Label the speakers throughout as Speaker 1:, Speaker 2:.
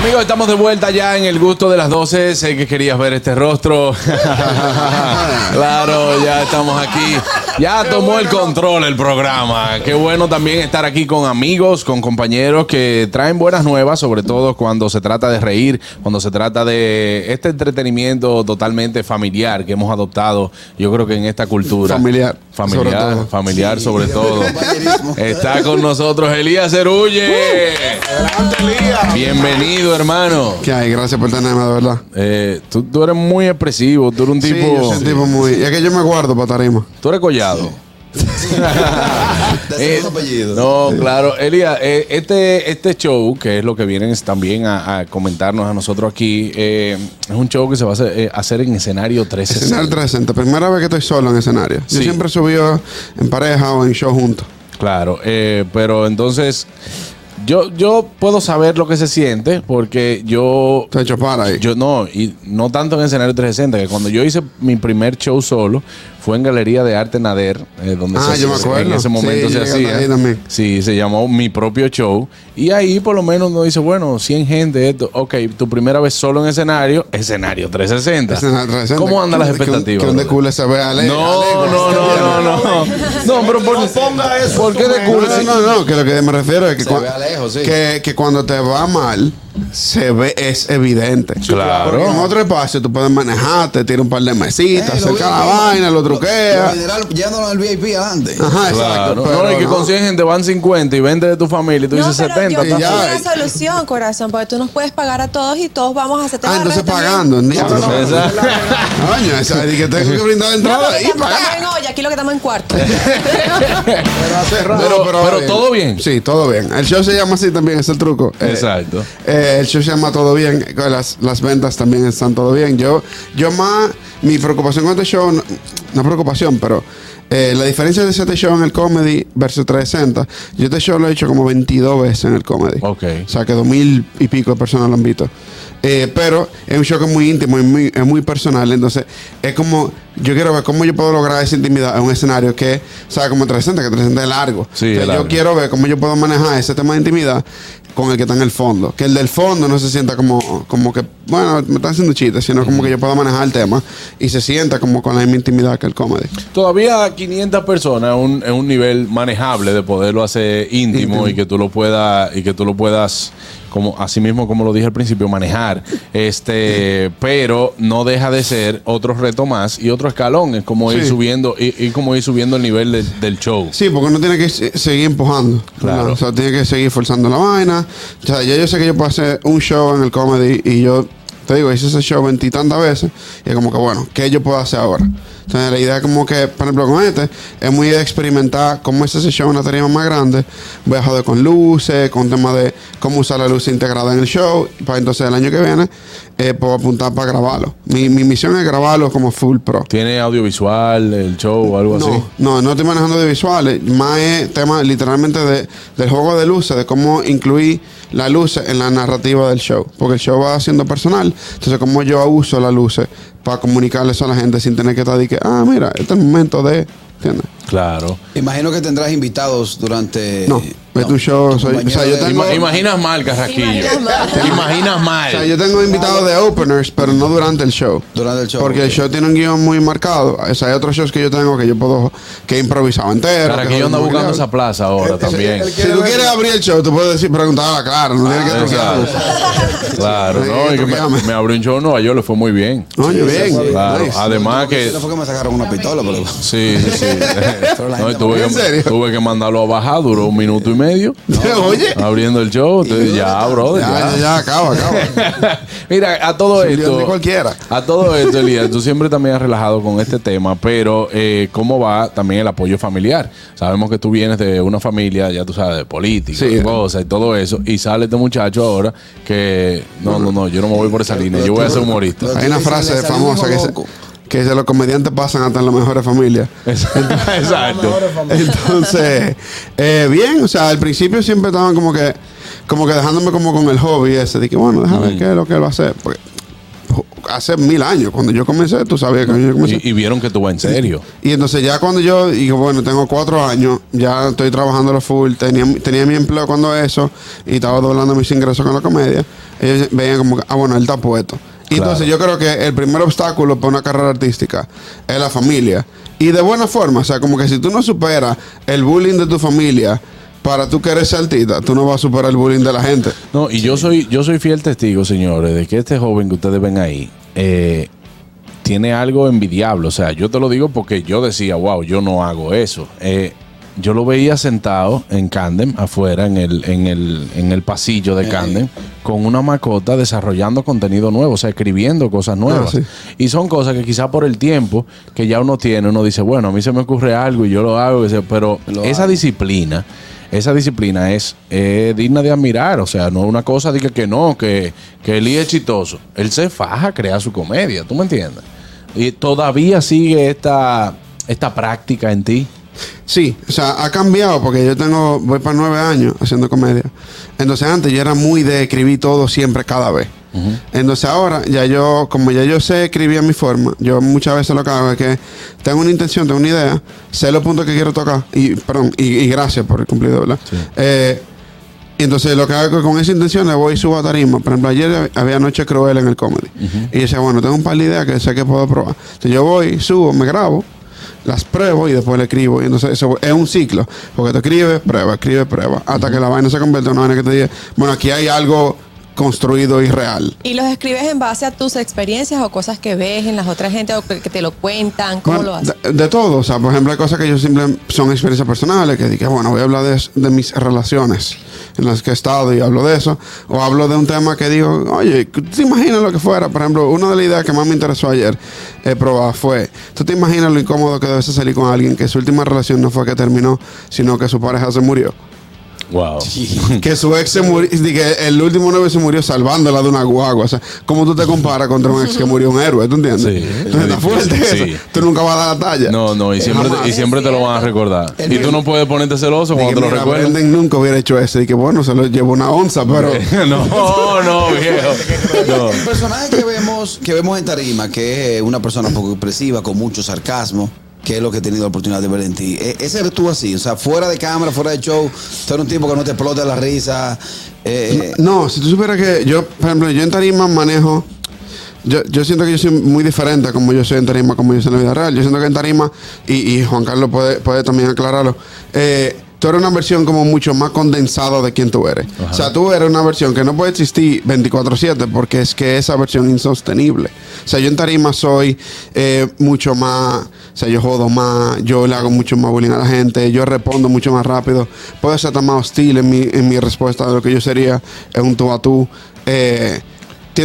Speaker 1: Amigos, estamos de vuelta ya en el gusto de las 12. Sé que querías ver este rostro. claro, ya estamos aquí. Ya tomó el control el programa. Qué bueno también estar aquí con amigos, con compañeros que traen buenas nuevas, sobre todo cuando se trata de reír, cuando se trata de este entretenimiento totalmente familiar que hemos adoptado, yo creo que en esta cultura.
Speaker 2: Familiar,
Speaker 1: Familiar,
Speaker 2: sobre todo.
Speaker 1: familiar sobre todo. Está con nosotros Elías Cerulle. Bienvenido, hermano.
Speaker 2: ¿Qué hay? Gracias por tenerme, de verdad.
Speaker 1: Eh, tú, tú eres muy expresivo, tú eres un
Speaker 2: Sí,
Speaker 1: tipo.
Speaker 2: yo soy un tipo muy. Y es que yo me guardo para tarima.
Speaker 1: Tú eres collado.
Speaker 3: De
Speaker 1: Eh, no, claro. Elías, eh, este, este show, que es lo que vienen también a, a comentarnos a nosotros aquí, eh, es un show que se va a hacer, eh, hacer en escenario 13.
Speaker 2: Escenario 360. Primera vez que estoy solo en escenario. Yo
Speaker 1: Sí.
Speaker 2: siempre he subido en pareja o en show juntos.
Speaker 1: Claro, eh, pero entonces yo, yo puedo saber lo que se siente porque yo
Speaker 2: Te he hecho para ahí.
Speaker 1: Yo no, y no tanto en escenario 360, que cuando yo hice mi primer show solo fue en Galería de Arte Nader, eh, donde
Speaker 2: Ah,
Speaker 1: se,
Speaker 2: yo me acuerdo.
Speaker 1: en ese momento
Speaker 2: Sí,
Speaker 1: se hacía.
Speaker 2: ahí también.
Speaker 1: Sí, se llamó Mi Propio Show. Y ahí por lo menos uno dice, bueno, 100 gente, esto. Ok, tu primera vez solo en escenario, escenario 360.
Speaker 2: Escenario 360.
Speaker 1: ¿Cómo andan las expectativas?
Speaker 2: Que un de
Speaker 1: brother?
Speaker 2: culo se ve a
Speaker 1: no, no, no, no, no. No, pero por,
Speaker 3: ponga eso
Speaker 1: ¿por qué de culo?
Speaker 2: No, no, no, que lo que me refiero es que,
Speaker 3: Se ve a
Speaker 2: que, que cuando te va mal, se ve, es evidente.
Speaker 1: Claro.
Speaker 2: Porque en otro espacio tú puedes manejar, te tira un par de mesitas,
Speaker 3: Eh, lo
Speaker 2: acerca la vaina, lo truquea.
Speaker 3: general, llevándolo al VIP adelante.
Speaker 2: Ajá,
Speaker 1: Claro.
Speaker 2: exacto.
Speaker 1: no, y que
Speaker 2: no.
Speaker 1: con 100 gente van 50 y 20 de tu familia y tú
Speaker 4: No,
Speaker 1: dices
Speaker 4: pero
Speaker 1: 70.
Speaker 4: yo una solución, corazón, porque tú nos puedes pagar a todos y todos vamos a hacerte
Speaker 2: Ah,
Speaker 4: la
Speaker 2: entonces pagando, ¿entiendes?
Speaker 1: Exacto.
Speaker 2: Coño, esa es que tengo que brindar
Speaker 4: No,
Speaker 2: entrada y pagar.
Speaker 4: aquí lo que estamos en cuarto.
Speaker 1: Pero-
Speaker 2: No,
Speaker 1: pero todo bien.
Speaker 2: Sí, todo bien. El show se llama así también, es el truco. Eh,
Speaker 1: Exacto.
Speaker 2: eh, el show se llama Todo Bien. Las, las ventas también están todo bien. Yo, yo más, mi preocupación con este show, no, no preocupación, pero eh, la diferencia de este show en el comedy versus 360, yo este show lo he hecho como 22 veces en el comedy.
Speaker 1: Ok.
Speaker 2: O sea, que dos mil y pico de personas lo han visto. Eh, pero es un show que es muy íntimo, es muy, es muy personal. Entonces, es como, yo quiero ver cómo yo puedo lograr esa intimidad en un escenario que, o sea, como 360, que 360 es largo.
Speaker 1: Sí,
Speaker 2: O sea,
Speaker 1: es largo.
Speaker 2: Yo quiero ver cómo yo puedo manejar ese tema de intimidad con el que está en el fondo. Que el del fondo no se sienta como, como que, bueno, me están haciendo chistes, sino como que yo puedo manejar el tema y se sienta como con la misma intimidad que el comedy.
Speaker 1: Todavía 500 personas es un, es un nivel manejable de poderlo hacer íntimo y que tú lo puedas y que tú lo puedas como así mismo como lo dije al principio manejar este pero no deja de ser otro reto más y otro escalón es como ir subiendo y, y como ir subiendo el nivel del- del show
Speaker 2: Sí, porque uno tiene que se- seguir empujando.
Speaker 1: Claro.
Speaker 2: O sea, tiene que seguir forzando la vaina. O sea, ya yo sé que yo puedo hacer un show en el comedy y yo, digo, hice ese show veintitantas veces y es como que, bueno, ¿qué yo puedo hacer ahora? Entonces, la idea es como que, por ejemplo, con este, es muy de experimentar cómo es ese show en una tarima más grande. Voy a joder con luces, con temas de cómo usar la luz integrada en el show. Para entonces el año que viene, eh, puedo apuntar para grabarlo. Mi, mi misión es grabarlo como full pro.
Speaker 1: tiene audiovisual el show o algo así
Speaker 2: No, no, no estoy manejando de visuales. Más es tema literalmente de, del juego de luces, de cómo incluir las luces en la narrativa del show. Porque el show va siendo personal. Entonces, cómo yo uso las luces para comunicarle eso a la gente sin tener que estar de que, ah, mira, este es el momento de. ¿Entiendes?
Speaker 1: claro
Speaker 3: Imagino que tendrás invitados durante.
Speaker 2: No, es tu show, soy- o sea, yo tengo-
Speaker 1: Ima- imaginas mal Carrasquillo
Speaker 4: Imaginas mal.
Speaker 1: imaginas mal
Speaker 2: O sea, yo tengo invitados de openers, pero no durante el show.
Speaker 3: Durante el show,
Speaker 2: Porque el
Speaker 3: ok.
Speaker 2: show tiene un guion muy marcado. O sea, hay otros shows que yo tengo que yo puedo, que he improvisado entero.
Speaker 1: Carrasquillo
Speaker 2: que
Speaker 1: anda
Speaker 2: soy muy
Speaker 1: buscando esa plaza ahora también
Speaker 2: Si tú quieres abrir el show, tú puedes decir, preguntar a la clara, no tienes que.
Speaker 1: Exacto. Claro, no, y que me, me abrió un show en Nueva York, le fue muy bien.
Speaker 2: Oye, bien.
Speaker 1: Claro,
Speaker 2: Nice.
Speaker 1: además que.
Speaker 3: No fue que me sacaron una pistola, pero.
Speaker 1: Sí, sí, sí. No, y tuve,
Speaker 2: ¿En serio?
Speaker 1: que, tuve que mandarlo a bajar, duró un minuto y medio.
Speaker 2: Oye.
Speaker 1: Abriendo el show. Entonces, ya, brother.
Speaker 2: Ya, ya,
Speaker 1: Ya,
Speaker 2: ya, acaba, acaba.
Speaker 1: Mira, a todo esto.
Speaker 2: cualquiera.
Speaker 1: A todo esto, Elías, tú siempre también has relajado con este tema, pero eh, ¿cómo va también el apoyo familiar? Sabemos que tú vienes de una familia, ya tú sabes, de política,
Speaker 2: Sí.
Speaker 1: de cosas y todo eso, y sale este muchacho ahora que, no, no, no, yo no me voy por esa línea, yo voy a ser humorista.
Speaker 2: Hay una frase famosa que dice que los comediantes pasan hasta en las mejores familias.
Speaker 1: Exacto.
Speaker 2: Entonces, eh, bien, o sea, al principio siempre estaban como que, como que dejándome como con el hobby ese, de que bueno, déjame ver qué es lo que él va a hacer. Porque hace mil años. Cuando yo comencé, tú sabías que yo comencé.
Speaker 1: Y, y vieron que tú vas en serio.
Speaker 2: Y entonces ya cuando yo digo, bueno, tengo cuatro años, ya estoy trabajando lo full, tenía, tenía mi empleo cuando eso y estaba doblando mis ingresos con la comedia, ellos veían como que, ah, bueno, él está puesto. Y
Speaker 1: Claro.
Speaker 2: entonces yo creo que el primer obstáculo para una carrera artística es la familia. Y de buena forma, o sea, como que si tú no superas el bullying de tu familia para tú querer ser artista, tú no vas a superar el bullying de la gente.
Speaker 1: No, y yo soy, yo soy fiel testigo, señores, de que este joven que ustedes ven ahí eh, tiene algo envidiable. O sea, yo te lo digo porque yo decía, wow, yo no hago eso. Eh, yo lo veía sentado en Candem, afuera, en el, en el, en el pasillo de Candem, con una macota desarrollando contenido nuevo, o sea, escribiendo cosas nuevas.
Speaker 2: sí.
Speaker 1: Y son cosas que quizá por el tiempo que ya uno tiene, uno dice, bueno, a mí se me ocurre algo y yo lo hago, pero
Speaker 3: Lo
Speaker 1: esa
Speaker 3: hago.
Speaker 1: disciplina, esa disciplina es eh, digna de admirar. O sea, no es una cosa de que, que no, que, que él es exitoso. Él se faja a crear su comedia, ¿tú me entiendes? Y todavía sigue esta, esta práctica en ti.
Speaker 2: Sí, o sea, ha cambiado porque yo tengo, voy para nueve años haciendo comedia. Entonces antes yo era muy de escribir todo siempre, cada vez. Entonces ahora ya yo, como ya yo sé escribir a mi forma, yo muchas veces lo que hago es que tengo una intención, tengo una idea, sé los puntos que quiero tocar y, perdón, y, y gracias por el cumplido, ¿verdad? Eh, y entonces lo que hago es que con esa intención le voy y subo a tarima. Por ejemplo, ayer había Noche Cruel en el comedy. Y yo decía, bueno, tengo un par de ideas que sé que puedo probar. Entonces yo voy, subo, me grabo, las pruebo y después le escribo. Y entonces eso es un ciclo. Porque tú escribes, prueba, escribes, prueba. Hasta que la vaina se convierte en una vaina que te diga, bueno, aquí hay algo construido y real.
Speaker 4: ¿Y los escribes en base a tus experiencias o cosas que ves en las otras gente o que te lo cuentan? ¿Cómo
Speaker 2: Bueno,
Speaker 4: lo haces?
Speaker 2: De, de todo, o sea, por ejemplo, hay cosas que yo simplemente son experiencias personales, que dije, bueno, voy a hablar de, de mis relaciones en las que he estado y hablo de eso, o hablo de un tema que digo, oye, ¿tú te imaginas lo que fuera? Por ejemplo, una de las ideas que más me interesó ayer eh, probar fue, ¿tú te imaginas lo incómodo que debe ser salir con alguien que su última relación no fue que terminó, sino que su pareja se murió?
Speaker 1: Wow.
Speaker 2: que su ex se murió, que el último novio se murió salvándola de una guagua. O sea, ¿cómo tú te comparas contra un ex que murió un héroe? ¿Tú entiendes?
Speaker 1: Sí,
Speaker 2: Entonces está fuerte eso.
Speaker 1: sí.
Speaker 2: Tú nunca vas a dar la talla.
Speaker 1: No, no, y siempre,
Speaker 2: Jamás.
Speaker 1: y siempre te lo van a recordar.
Speaker 3: El
Speaker 1: Y tú no puedes ponerte celoso cuando te lo
Speaker 2: mira,
Speaker 1: recuerdan.
Speaker 2: Brendan nunca hubiera hecho eso. Y que bueno, se lo llevó una onza, pero.
Speaker 1: no, no, viejo. No.
Speaker 3: El personaje que vemos, que vemos en Tarima, que es una persona poco expresiva, con mucho sarcasmo, que es lo que he tenido la oportunidad de ver en ti. E- Ese eres tú así, o sea, fuera de cámara, fuera de show, tú un tipo que no te explota la risa. eh,
Speaker 2: No, si tú supieras que yo, por ejemplo, yo en tarima manejo. Yo, yo siento que yo soy muy diferente como yo soy en tarima, como yo soy en la vida real. Yo siento que en tarima, y, y Juan Carlos puede, puede también aclararlo, eh, tú eres una versión como mucho más condensada de quien tú eres. O sea, tú eres una versión que no puede existir 24/7 porque es que esa versión es insostenible. O sea, yo en tarima soy eh, mucho más, o sea, yo jodo más, yo le hago mucho más bullying a la gente, yo respondo mucho más rápido, puedo ser hasta más hostil en mi, en mi respuesta de lo que yo sería en un tú a tú. Eh,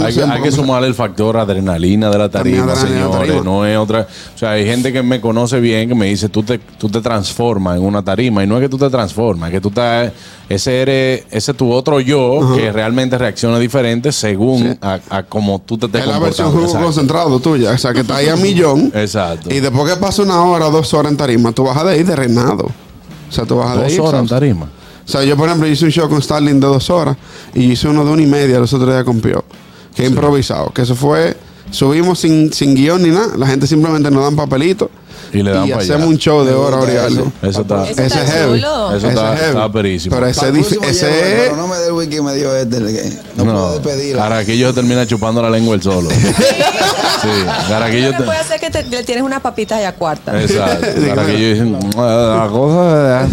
Speaker 1: Hay, que- hay sumarle el factor adrenalina de la tarima,
Speaker 2: adrenalina de la
Speaker 1: señores.
Speaker 2: tarima.
Speaker 1: No es otra. O sea, hay gente que me conoce bien que me dice, tú te, tú te transformas en una tarima. Y no es que tú te transformas, es que tú estás. Ese eres, ese tu otro yo que realmente reacciona diferente según a, a como tú te estés
Speaker 2: Es la versión concentrado tuya. O sea, que está ahí a millón.
Speaker 1: Exacto.
Speaker 2: Y después que pasa una hora, dos horas en tarima, tú vas de ahí drenado. O sea, tú vas de ahí.
Speaker 1: Dos horas en tarima.
Speaker 2: O sea, yo, por ejemplo, hice un show con Starling de dos horas y hice uno de una y media los otros días con Pio, que improvisado. Que eso fue, subimos sin, sin guion ni nada, la gente simplemente nos dan papelito
Speaker 1: Y le dan pa'
Speaker 2: hacemos
Speaker 1: allá.
Speaker 2: un show de hora, hora y
Speaker 3: eso.
Speaker 2: algo.
Speaker 1: Eso está.
Speaker 4: Eso
Speaker 2: Ese
Speaker 4: está
Speaker 2: heavy.
Speaker 1: Eso
Speaker 2: Ese
Speaker 1: está-
Speaker 2: es heavy.
Speaker 1: está perísimo.
Speaker 2: Pero
Speaker 3: para
Speaker 2: ese, ese es-
Speaker 3: pero no me dé el wiki que me dio este. que No, puedo.
Speaker 1: Caraquillo se termina chupando la lengua el solo. sí. Caraquillo te-
Speaker 4: puede ser que te, le tienes una papita allá cuarta.
Speaker 1: Exacto. Para que ellos dicen, la cosa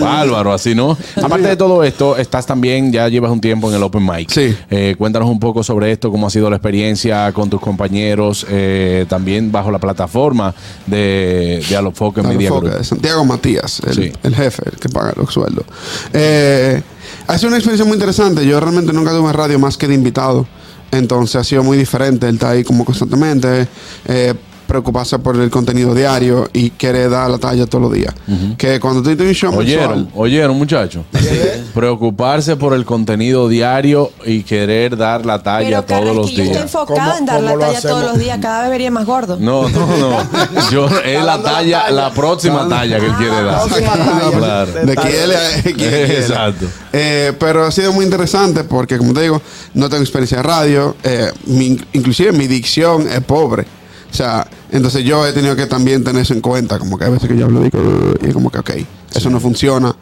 Speaker 1: bárbaro, así, ¿no? Aparte de todo esto, estás también, ya llevas un tiempo en el Open Mic.
Speaker 2: Sí.
Speaker 1: Eh, cuéntanos un poco sobre esto, cómo ha sido la experiencia con tus compañeros, eh, también bajo la plataforma de, de Alofoque
Speaker 2: Claro,
Speaker 1: Media Group.
Speaker 2: de Santiago Matías, el,
Speaker 1: Sí.
Speaker 2: el jefe, el que paga los sueldos. Eh, ha sido una experiencia muy interesante. Yo realmente nunca tuve radio más que de invitado. Entonces ha sido muy diferente. Él está ahí como constantemente. Eh, preocuparse por el contenido diario y querer dar la talla todos los días. Que cuando tú tienes un show
Speaker 1: Oyeron,
Speaker 2: mensual,
Speaker 1: oyeron, muchachos. Preocuparse por el contenido diario y querer dar la talla
Speaker 4: Pero
Speaker 1: todos los
Speaker 4: que yo estoy
Speaker 1: días.
Speaker 4: enfocado
Speaker 5: ¿Cómo-
Speaker 4: en dar la talla todos los días. Cada vez vería más gordo.
Speaker 1: No, no, no. Yo, es la talla, la próxima talla que él quiere dar.
Speaker 5: próxima talla.
Speaker 1: Claro.
Speaker 2: de quién quiere.
Speaker 1: Exacto.
Speaker 2: Eh, pero ha sido muy interesante porque, como te digo, no tengo experiencia de radio. eh, mi- inclusive mi dicción es pobre. O sea, entonces yo he tenido que también tener eso en cuenta. Como que a veces que yo hablo digo, y como que, ok, eso no funciona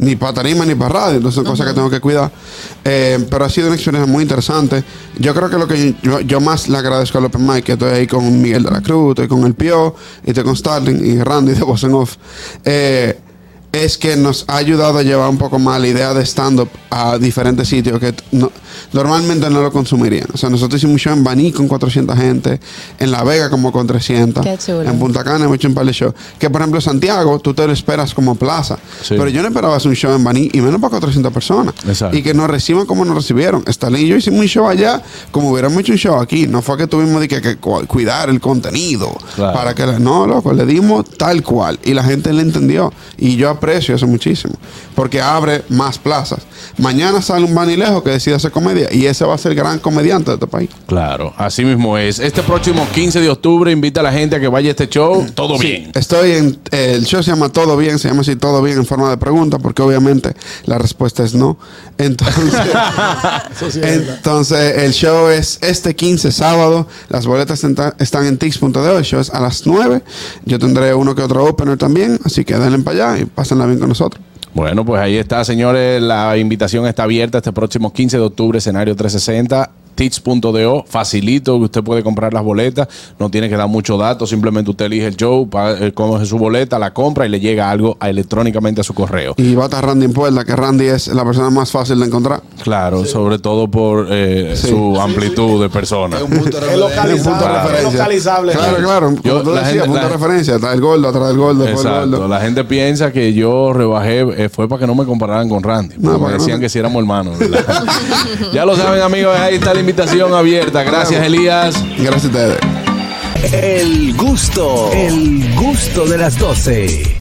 Speaker 2: ni para tarima ni para radio. Entonces son cosas que tengo que cuidar. Eh, pero ha sido una experiencia muy interesante. Yo creo que lo que yo, yo más le agradezco al Open Mic, que estoy ahí con Miguel de la Cruz, estoy con el Pio, y estoy con Starling y Randy de en Off. Eh, es que nos ha ayudado a llevar un poco más la idea de stand-up a diferentes sitios que no- normalmente no lo consumirían. O sea, nosotros hicimos un show en Baní con 400 gente, en La Vega como con 300,
Speaker 4: Qué chulo.
Speaker 2: en Punta Cana hemos hecho un par de shows. Que por ejemplo Santiago, tú te lo esperas como plaza.
Speaker 1: Sí.
Speaker 2: Pero yo no esperaba hacer un show en Baní y menos para 400 personas.
Speaker 1: Exacto.
Speaker 2: Y que nos reciban como nos recibieron. Stalin y yo hicimos un show allá como hubiéramos hecho un show aquí. No fue que tuvimos de que, que cu- cuidar el contenido.
Speaker 1: Claro.
Speaker 2: Para que la- no, loco, le dimos tal cual. Y la gente le entendió. Y yo aprecio eso muchísimo. Porque abre más plazas. Mañana sale un Banilejo que decide hacer comedia. Y ese va a ser el gran comediante de este país.
Speaker 1: Claro, así mismo es. Este próximo 15 de octubre invita a la gente a que vaya a este show. Todo bien.
Speaker 2: Estoy en. eh, el show se llama Todo Bien, se llama así Todo Bien en forma de pregunta, porque obviamente la respuesta es no. Entonces, entonces el show es este 15 sábado. Las boletas están en tix.de. El show es a las 9. Yo tendré uno que otro opener también, así que denle para allá y bien con nosotros.
Speaker 1: Bueno, pues ahí está, señores. La invitación está abierta este próximo 15 de octubre, escenario 360. Tits.do, facilito que usted puede comprar las boletas, no tiene que dar muchos datos, simplemente usted elige el show, eh, coge su boleta, la compra y le llega algo a- electrónicamente a su correo.
Speaker 2: Y va a estar Randy en Puerta, que Randy es la persona más fácil de encontrar.
Speaker 1: Claro, sobre todo por eh,
Speaker 2: Sí.
Speaker 1: su amplitud de personas.
Speaker 3: Es un punto de
Speaker 5: localizable. localizable.
Speaker 2: Claro, claro. Como
Speaker 1: Yo-
Speaker 2: tú
Speaker 1: la
Speaker 2: decías,
Speaker 1: gente-
Speaker 2: punto
Speaker 1: la-
Speaker 2: de referencia. Está el gordo, atrás del gordo, después el
Speaker 1: Exacto.
Speaker 2: gordo.
Speaker 1: La gente piensa que yo rebajé, eh, fue para que no me compararan con Randy.
Speaker 2: No,
Speaker 1: porque
Speaker 2: para
Speaker 1: me decían
Speaker 2: no-
Speaker 1: que si éramos hermanos. ya lo saben, amigos, ahí está la invitación abierta. Gracias, Elías.
Speaker 2: Gracias a ustedes.
Speaker 6: El gusto, el gusto de las 12.